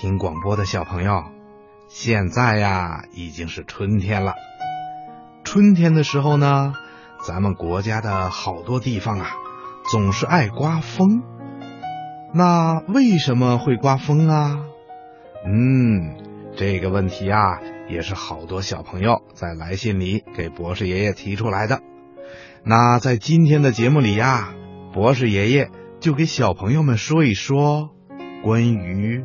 听广播的小朋友，现在呀已经是春天了。春天的时候呢，咱们国家的好多地方啊，总是爱刮风。那为什么会刮风啊？嗯，这个问题啊，也是好多小朋友在来信里给博士爷爷提出来的。那在今天的节目里呀，博士爷爷就给小朋友们说一说关于。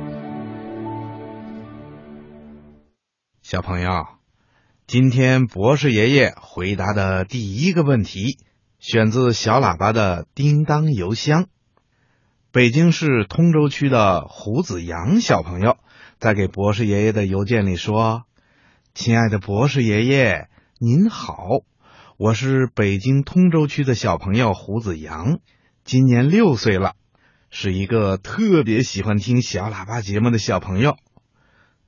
小朋友，今天博士爷爷回答的第一个问题，选自小喇叭的叮当邮箱。北京市通州区的胡子阳小朋友在给博士爷爷的邮件里说：“亲爱的博士爷爷，您好，我是北京通州区的小朋友胡子阳，今年六岁了，是一个特别喜欢听小喇叭节目的小朋友。”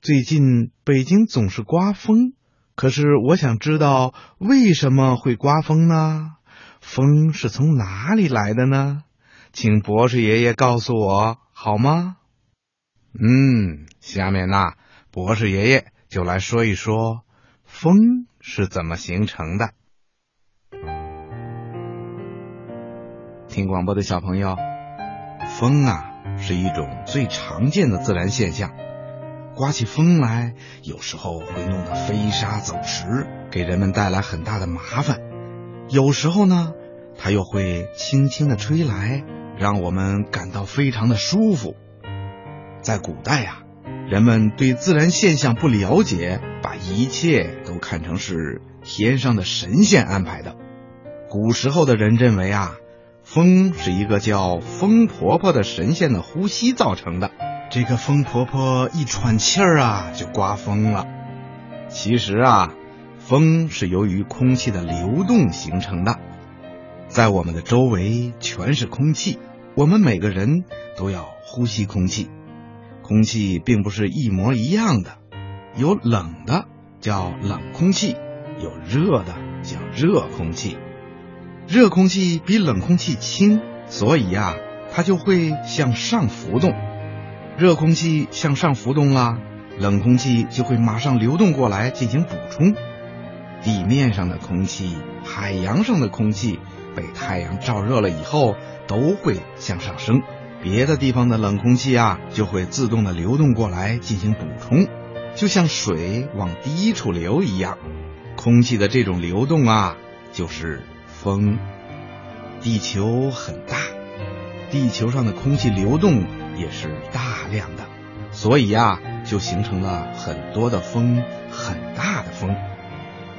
最近北京总是刮风，可是我想知道为什么会刮风呢？风是从哪里来的呢？请博士爷爷告诉我好吗？嗯，下面呢，博士爷爷就来说一说风是怎么形成的。听广播的小朋友，风啊是一种最常见的自然现象。刮起风来，有时候会弄得飞沙走石，给人们带来很大的麻烦；有时候呢，它又会轻轻的吹来，让我们感到非常的舒服。在古代呀，人们对自然现象不了解，把一切都看成是天上的神仙安排的。古时候的人认为啊，风是一个叫风婆婆的神仙的呼吸造成的。这个风婆婆一喘气儿啊，就刮风了。其实啊，风是由于空气的流动形成的。在我们的周围全是空气，我们每个人都要呼吸空气。空气并不是一模一样的，有冷的叫冷空气，有热的叫热空气。热空气比冷空气轻，所以呀，它就会向上浮动。热空气向上浮动了，冷空气就会马上流动过来进行补充。地面上的空气、海洋上的空气被太阳照热了以后，都会向上升。别的地方的冷空气啊，就会自动的流动过来进行补充，就像水往低处流一样。空气的这种流动啊，就是风。地球很大，地球上的空气流动。也是大量的，所以呀，就形成了很多的风，很大的风。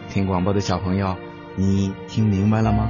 听广播的小朋友，你听明白了吗？